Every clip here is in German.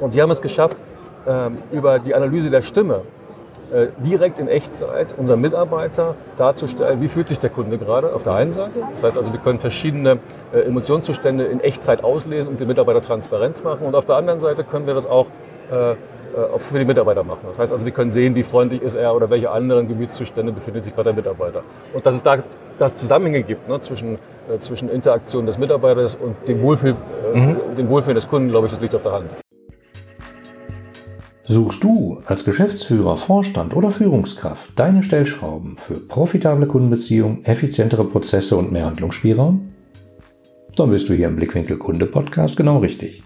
Und die haben es geschafft, ähm, über die Analyse der Stimme äh, direkt in Echtzeit unseren Mitarbeiter darzustellen, wie fühlt sich der Kunde gerade auf der einen Seite. Das heißt also, wir können verschiedene äh, Emotionszustände in Echtzeit auslesen und den Mitarbeiter Transparenz machen. Und auf der anderen Seite können wir das auch äh, auch für die Mitarbeiter machen. Das heißt also, wir können sehen, wie freundlich ist er oder welche anderen Gemütszustände befindet sich gerade der Mitarbeiter. Und dass es da das Zusammenhänge gibt ne, zwischen, äh, zwischen Interaktion des Mitarbeiters und dem Wohlfühl, äh, mhm. dem Wohlfühlen des Kunden, glaube ich, das liegt auf der Hand. Suchst du als Geschäftsführer, Vorstand oder Führungskraft deine Stellschrauben für profitable Kundenbeziehungen, effizientere Prozesse und mehr Handlungsspielraum? Dann bist du hier im Blickwinkel Kunde Podcast genau richtig.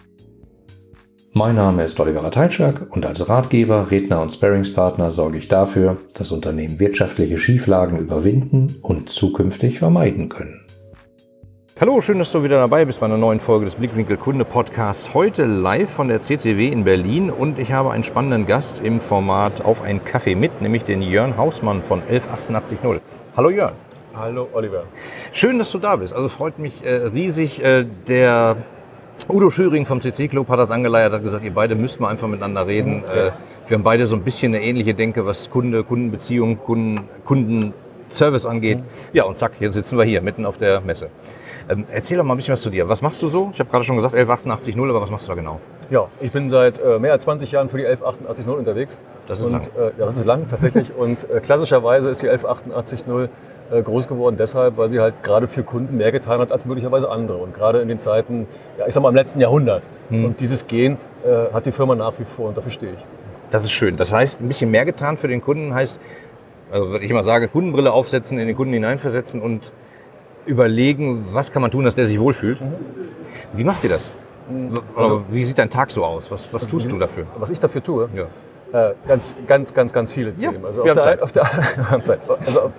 Mein Name ist Oliver Teitschak und als Ratgeber, Redner und Sparringspartner sorge ich dafür, dass Unternehmen wirtschaftliche Schieflagen überwinden und zukünftig vermeiden können. Hallo, schön, dass du wieder dabei bist bei einer neuen Folge des Blickwinkel Kunde Podcasts. Heute live von der CCW in Berlin und ich habe einen spannenden Gast im Format Auf einen Kaffee mit, nämlich den Jörn Hausmann von 11880. Hallo Jörn. Hallo Oliver. Schön, dass du da bist. Also freut mich äh, riesig. Äh, der Udo Schüring vom CC Club hat das angeleiert, hat gesagt, ihr beide müsst mal einfach miteinander reden. Okay. Äh, wir haben beide so ein bisschen eine ähnliche Denke, was Kunde, Kundenbeziehung, Kunden, Kundenservice angeht. Ja, und zack, jetzt sitzen wir hier mitten auf der Messe. Ähm, erzähl doch mal ein bisschen was zu dir. Was machst du so? Ich habe gerade schon gesagt 11880, aber was machst du da genau? Ja, ich bin seit äh, mehr als 20 Jahren für die 11880 unterwegs. Das ist und, lang. Äh, ja, das ist lang tatsächlich. und äh, klassischerweise ist die 11880 äh, groß geworden deshalb, weil sie halt gerade für Kunden mehr getan hat als möglicherweise andere. Und gerade in den Zeiten, ja, ich sag mal im letzten Jahrhundert. Hm. Und dieses Gehen äh, hat die Firma nach wie vor und dafür stehe ich. Das ist schön. Das heißt, ein bisschen mehr getan für den Kunden heißt, also würde ich immer sagen, Kundenbrille aufsetzen, in den Kunden hineinversetzen und überlegen, was kann man tun, dass der sich wohlfühlt. Mhm. Wie macht ihr das? Mhm. Also, wie sieht dein Tag so aus? Was, was also, tust du dafür? Was ich dafür tue? Ja. Äh, ganz, ganz, ganz, ganz viele Themen. Ja, also, auf der, auf der, also,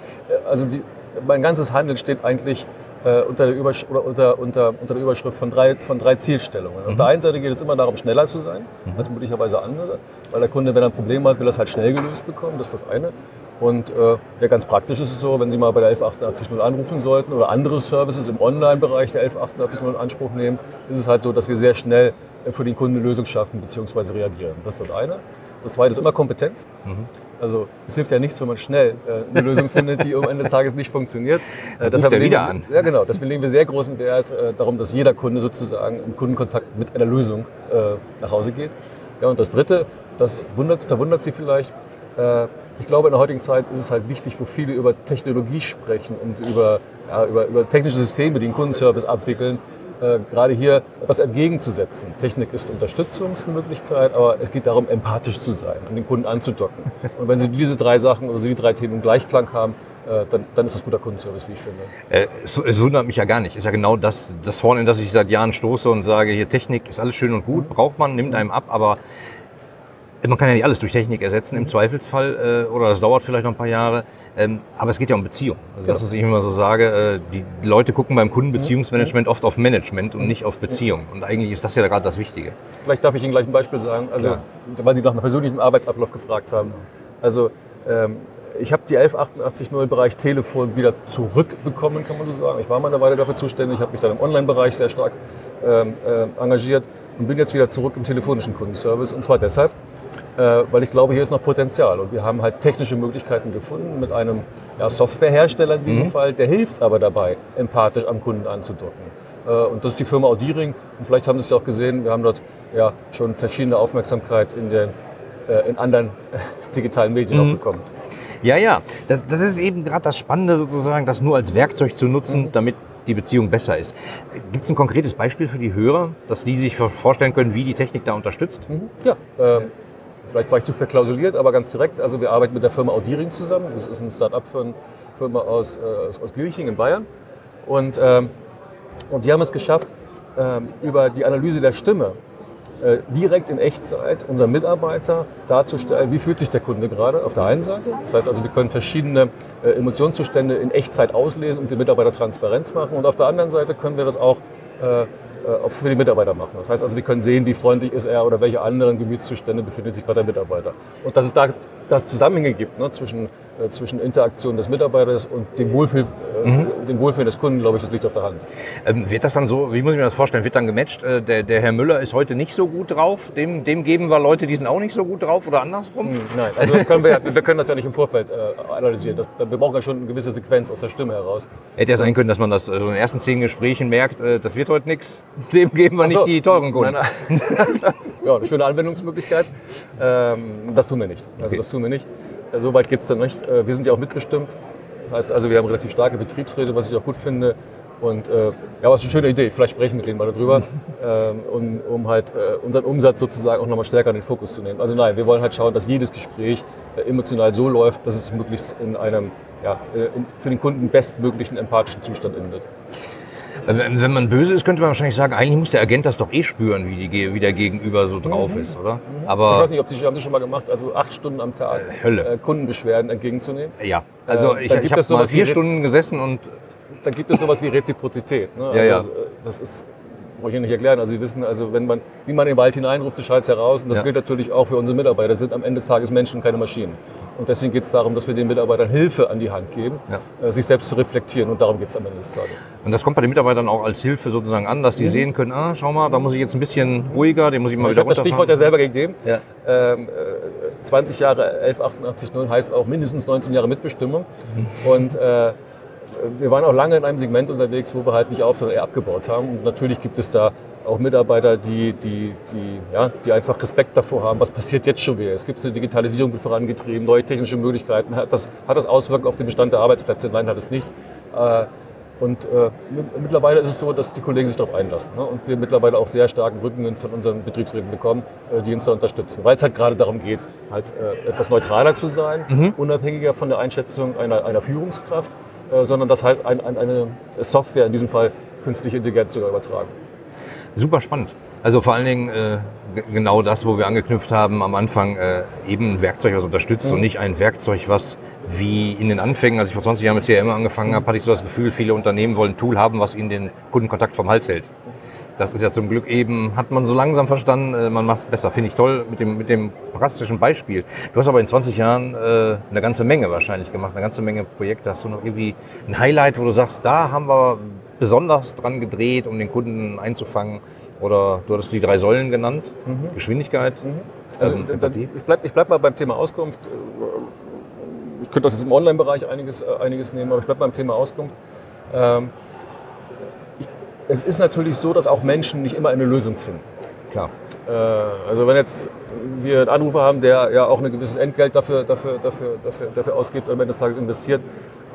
also die, mein ganzes Handeln steht eigentlich äh, unter, der oder unter, unter, unter der Überschrift von drei, von drei Zielstellungen. Mhm. Auf der einen Seite geht es immer darum, schneller zu sein mhm. als möglicherweise andere, weil der Kunde, wenn er ein Problem hat, will es halt schnell gelöst bekommen. Das ist das eine. Und äh, ja, ganz praktisch ist es so, wenn Sie mal bei der 11880 anrufen sollten oder andere Services im Online-Bereich der 11880 in Anspruch nehmen, ist es halt so, dass wir sehr schnell äh, für den Kunden eine Lösung schaffen bzw. reagieren. Das ist das eine. Das zweite ist immer Kompetenz. Mhm. Also es hilft ja nichts, wenn man schnell äh, eine Lösung findet, die am Ende des Tages nicht funktioniert. Äh, deshalb wieder wir, an. Ja, genau. Deswegen legen wir sehr großen Wert äh, darum, dass jeder Kunde sozusagen im Kundenkontakt mit einer Lösung äh, nach Hause geht. Ja, und das Dritte, das wundert, verwundert Sie vielleicht, ich glaube, in der heutigen Zeit ist es halt wichtig, wo viele über Technologie sprechen und über, ja, über, über technische Systeme, die einen Kundenservice abwickeln, äh, gerade hier etwas entgegenzusetzen. Technik ist Unterstützungsmöglichkeit, aber es geht darum, empathisch zu sein, an den Kunden anzudocken. Und wenn Sie diese drei Sachen, also die drei Themen im Gleichklang haben, äh, dann, dann, ist das guter Kundenservice, wie ich finde. Äh, es, es, wundert mich ja gar nicht. Ist ja genau das, das Horn, in das ich seit Jahren stoße und sage, hier Technik ist alles schön und gut, braucht man, nimmt einem ab, aber man kann ja nicht alles durch Technik ersetzen im Zweifelsfall äh, oder das dauert vielleicht noch ein paar Jahre. Ähm, aber es geht ja um Beziehung. Also das, was ich immer so sage, äh, die Leute gucken beim Kundenbeziehungsmanagement oft auf Management und nicht auf Beziehung. Und eigentlich ist das ja gerade das Wichtige. Vielleicht darf ich Ihnen gleich ein Beispiel sagen, also, weil Sie nach einem persönlichen Arbeitsablauf gefragt haben. Also ähm, ich habe die 11880 Bereich Telefon wieder zurückbekommen, kann man so sagen. Ich war mal eine Weile dafür zuständig, habe mich dann im Online-Bereich sehr stark ähm, äh, engagiert und bin jetzt wieder zurück im telefonischen Kundenservice. Und zwar deshalb, weil ich glaube, hier ist noch Potenzial. Und wir haben halt technische Möglichkeiten gefunden mit einem ja, Softwarehersteller in diesem mhm. Fall, der hilft aber dabei, empathisch am Kunden anzudocken. Äh, und das ist die Firma Audiring. Und vielleicht haben Sie es ja auch gesehen, wir haben dort ja schon verschiedene Aufmerksamkeit in, den, äh, in anderen digitalen Medien mhm. auch bekommen. Ja, ja, das, das ist eben gerade das Spannende sozusagen, das nur als Werkzeug zu nutzen, mhm. damit die Beziehung besser ist. Gibt es ein konkretes Beispiel für die Hörer, dass die sich vorstellen können, wie die Technik da unterstützt? Mhm. Ja, ähm, vielleicht war ich zu verklausuliert, aber ganz direkt. Also wir arbeiten mit der Firma Audiring zusammen. Das ist ein Start-up-Firma aus, äh, aus Gilching in Bayern. Und, ähm, und die haben es geschafft, ähm, über die Analyse der Stimme äh, direkt in Echtzeit unseren Mitarbeiter darzustellen, wie fühlt sich der Kunde gerade auf der einen Seite. Das heißt also, wir können verschiedene äh, Emotionszustände in Echtzeit auslesen und den Mitarbeiter Transparenz machen. Und auf der anderen Seite können wir das auch äh, für die Mitarbeiter machen. Das heißt also, wir können sehen, wie freundlich ist er oder welche anderen Gemütszustände befindet sich gerade der Mitarbeiter. Und dass es da das Zusammenhänge gibt ne, zwischen, zwischen Interaktion des Mitarbeiters und dem Wohlfühl, äh, dem Wohlfühlen des Kunden, glaube ich, das liegt auf der Hand. Ähm, wird das dann so, wie muss ich mir das vorstellen, wird dann gematcht, äh, der, der Herr Müller ist heute nicht so gut drauf, dem, dem geben wir Leute, die sind auch nicht so gut drauf oder andersrum? Hm, nein, also können wir, wir können das ja nicht im Vorfeld äh, analysieren. Das, wir brauchen ja schon eine gewisse Sequenz aus der Stimme heraus. Hätte ja sein können, dass man das also in den ersten zehn Gesprächen merkt, äh, das wird heute nichts, dem geben wir so, nicht die teuren Kunden. Nein, nein. ja, eine schöne Anwendungsmöglichkeit. Ähm, das tun wir nicht. Also okay. das tun wir nicht. Äh, so weit geht es dann nicht. Äh, wir sind ja auch mitbestimmt. Das heißt also, wir haben relativ starke Betriebsräte, was ich auch gut finde. Und äh, ja, was eine schöne Idee. Vielleicht sprechen wir mit denen mal darüber, ähm, um, um halt äh, unseren Umsatz sozusagen auch nochmal stärker in den Fokus zu nehmen. Also nein, wir wollen halt schauen, dass jedes Gespräch äh, emotional so läuft, dass es möglichst in einem ja, äh, in, für den Kunden bestmöglichen empathischen Zustand endet. Wenn man böse ist, könnte man wahrscheinlich sagen, eigentlich muss der Agent das doch eh spüren, wie, die, wie der Gegenüber so drauf mhm. ist, oder? Mhm. Aber ich weiß nicht, ob Sie, haben Sie schon mal gemacht, also acht Stunden am Tag äh, Hölle. Äh, Kundenbeschwerden entgegenzunehmen? Ja, also äh, ich, ich habe mal vier Stunden gesessen und... Dann gibt es sowas wie Reziprozität. Ne? Also, ja, ja. Äh, das ist brauche ich Ihnen nicht erklären. Also Sie wissen, also wenn man, wie man in den Wald hineinruft, so schallt es heraus. Und das ja. gilt natürlich auch für unsere Mitarbeiter. Das sind am Ende des Tages Menschen, keine Maschinen. Und deswegen geht es darum, dass wir den Mitarbeitern Hilfe an die Hand geben, ja. äh, sich selbst zu reflektieren. Und darum geht es am Ende des Tages. Und das kommt bei den Mitarbeitern auch als Hilfe sozusagen an, dass die mhm. sehen können, ah, schau mal, da muss ich jetzt ein bisschen ruhiger, den muss ich mal ich wieder Ich habe das Stichwort ja selber gegeben. Ja. Ähm, äh, 20 Jahre 1188.0 heißt auch mindestens 19 Jahre Mitbestimmung. Mhm. Und äh, wir waren auch lange in einem Segment unterwegs, wo wir halt nicht auf, sondern eher abgebaut haben. Und natürlich gibt es da auch Mitarbeiter, die, die, die, ja, die einfach Respekt davor haben, was passiert jetzt schon wieder. Es gibt eine Digitalisierung wird vorangetrieben, neue technische Möglichkeiten. Hat das, hat das Auswirkungen auf den Bestand der Arbeitsplätze? Nein, hat es nicht. Äh, und äh, mittlerweile ist es so, dass die Kollegen sich darauf einlassen. Ne? Und wir mittlerweile auch sehr starken Rückenwind von unseren Betriebsräten bekommen, äh, die uns da unterstützen. Weil es halt gerade darum geht, halt etwas neutraler zu sein, mhm. unabhängiger von der Einschätzung einer, einer Führungskraft, sondern dass halt ein, ein, eine Software, in diesem Fall künstliche Intelligenz sogar übertragen super spannend. Also vor allen Dingen äh, genau das, wo wir angeknüpft haben am Anfang, äh, eben ein Werkzeug, was unterstützt mhm. und nicht ein Werkzeug, was wie in den Anfängen, als ich vor 20 Jahren mit CRM angefangen habe, hatte ich so das Gefühl, viele Unternehmen wollen ein Tool haben, was ihnen den Kundenkontakt vom Hals hält. Das ist ja zum Glück eben, hat man so langsam verstanden, äh, man macht es besser. Finde ich toll mit dem, mit dem praktischen Beispiel. Du hast aber in 20 Jahren äh, eine ganze Menge wahrscheinlich gemacht, eine ganze Menge Projekte. Hast du noch irgendwie ein Highlight, wo du sagst, da haben wir besonders dran gedreht, um den Kunden einzufangen? Oder du hattest die drei Säulen genannt, mhm. Geschwindigkeit, mhm. also, ähm, Empathie. Ich bleibe bleib mal beim Thema Auskunft. Ich könnte das jetzt im Online-Bereich einiges, äh, einiges nehmen, aber ich bleibe beim Thema Auskunft. Ähm, ich, es ist natürlich so, dass auch Menschen nicht immer eine Lösung finden. Klar. Äh, also wenn jetzt wir einen Anrufer haben, der ja auch ein gewisses Entgelt dafür, dafür, dafür, dafür, dafür ausgibt und am Ende des Tages investiert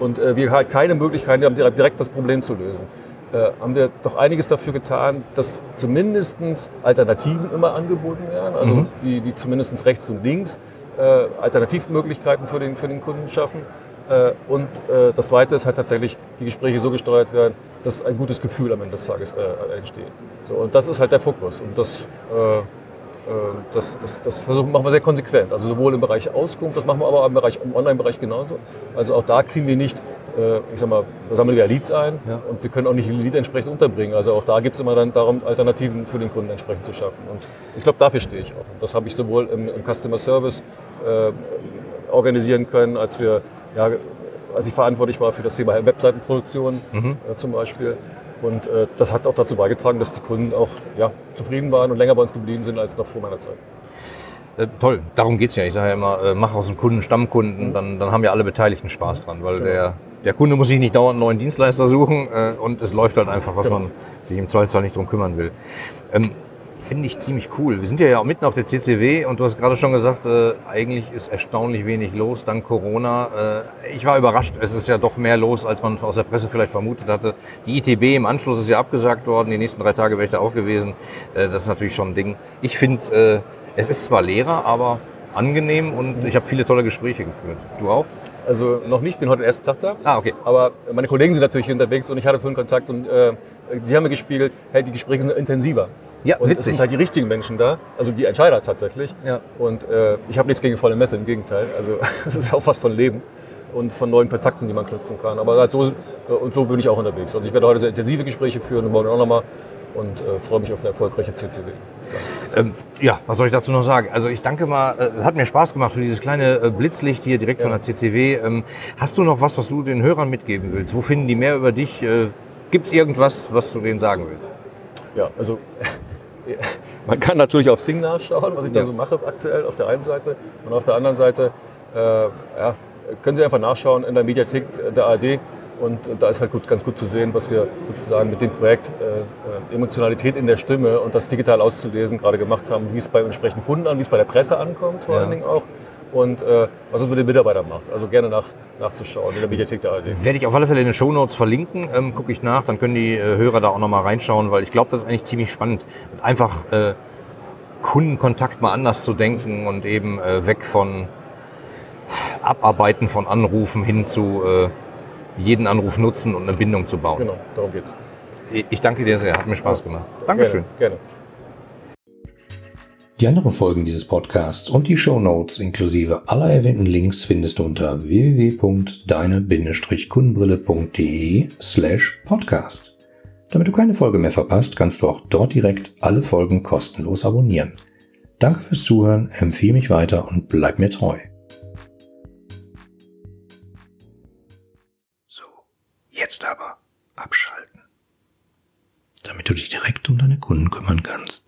und äh, wir halt keine Möglichkeit haben, direkt das Problem zu lösen, äh, haben wir doch einiges dafür getan, dass zumindest Alternativen immer angeboten werden, also mhm. die, die zumindest rechts und links Alternativmöglichkeiten für den, für den Kunden schaffen. Und das Zweite ist halt tatsächlich, die Gespräche so gesteuert werden, dass ein gutes Gefühl am Ende des Tages entsteht. So, und das ist halt der Fokus. Und das äh, das, das, das versuchen, machen wir sehr konsequent. Also sowohl im Bereich Auskunft, das machen wir aber im, Bereich, im Online-Bereich genauso. Also auch da kriegen wir nicht, äh, ich sag mal, da sammeln wir Leads ein ja. und wir können auch nicht die Lead entsprechend unterbringen. Also auch da gibt es immer dann darum, Alternativen für den Kunden entsprechend zu schaffen. Und ich glaube, dafür stehe ich auch. Und das habe ich sowohl im, im Customer Service äh, organisieren können, als wir ja, als ich verantwortlich war für das Thema Webseitenproduktion mhm. äh, zum Beispiel. Und äh, das hat auch dazu beigetragen, dass die Kunden auch ja, zufrieden waren und länger bei uns geblieben sind als noch vor meiner Zeit. Äh, toll, darum geht es ja. Ich sage ja immer, äh, mach aus dem Kunden Stammkunden, mhm. dann, dann haben ja alle Beteiligten Spaß dran, weil genau. der, der Kunde muss sich nicht dauernd einen neuen Dienstleister suchen äh, und es läuft halt einfach, was genau. man sich im Zweifelsfall nicht drum kümmern will. Ähm, Finde ich ziemlich cool. Wir sind ja auch mitten auf der CCW und du hast gerade schon gesagt, äh, eigentlich ist erstaunlich wenig los dank Corona. Äh, ich war überrascht, es ist ja doch mehr los, als man aus der Presse vielleicht vermutet hatte. Die ITB im Anschluss ist ja abgesagt worden, die nächsten drei Tage wäre ich da auch gewesen. Äh, das ist natürlich schon ein Ding. Ich finde, äh, es ist zwar leerer, aber angenehm und ich habe viele tolle Gespräche geführt. Du auch? Also noch nicht, bin heute den ersten Tag da. Ah, okay. Aber meine Kollegen sind natürlich hier unterwegs und ich hatte vorhin Kontakt und äh, die haben mir gespiegelt, hey, die Gespräche sind intensiver. Ja, und witzig. es sind halt die richtigen Menschen da, also die Entscheider tatsächlich. Ja. Und äh, ich habe nichts gegen volle Messe, im Gegenteil. Also es ist auch was von Leben und von neuen Kontakten, die man knüpfen kann. Aber halt so, äh, und so bin ich auch unterwegs. Also ich werde heute sehr intensive Gespräche führen und morgen auch nochmal. und äh, freue mich auf eine erfolgreiche CCW. Ähm, ja, was soll ich dazu noch sagen? Also ich danke mal, äh, es hat mir Spaß gemacht für dieses kleine äh, Blitzlicht hier direkt ja. von der CCW. Ähm, hast du noch was, was du den Hörern mitgeben willst? Wo finden die mehr über dich? Äh, Gibt es irgendwas, was du denen sagen willst? Ja, also man kann natürlich auf Sing nachschauen, was ich ja. da so mache aktuell auf der einen Seite. Und auf der anderen Seite äh, ja, können Sie einfach nachschauen in der Mediathek der ARD. Und da ist halt gut, ganz gut zu sehen, was wir sozusagen mit dem Projekt äh, äh, Emotionalität in der Stimme und das digital auszulesen gerade gemacht haben, wie es beim entsprechenden Kunden an, wie es bei der Presse ankommt vor ja. allen Dingen auch und äh, was es mit den Mitarbeitern macht. Also gerne nach, nachzuschauen in der Mediathek der ARD. Werde ich auf alle Fälle in den Show Notes verlinken, ähm, gucke ich nach, dann können die äh, Hörer da auch nochmal reinschauen, weil ich glaube, das ist eigentlich ziemlich spannend. Einfach äh, Kundenkontakt mal anders zu denken und eben äh, weg von Abarbeiten von Anrufen hin zu äh, jeden Anruf nutzen und eine Bindung zu bauen. Genau, darum geht's. Ich danke dir sehr, hat mir Spaß gemacht. Dankeschön. Gerne. gerne. Die anderen Folgen dieses Podcasts und die Show Notes inklusive aller erwähnten Links findest du unter www.deine-kundenbrille.de slash podcast. Damit du keine Folge mehr verpasst, kannst du auch dort direkt alle Folgen kostenlos abonnieren. Danke fürs Zuhören, empfehle mich weiter und bleib mir treu. Jetzt aber abschalten, damit du dich direkt um deine Kunden kümmern kannst.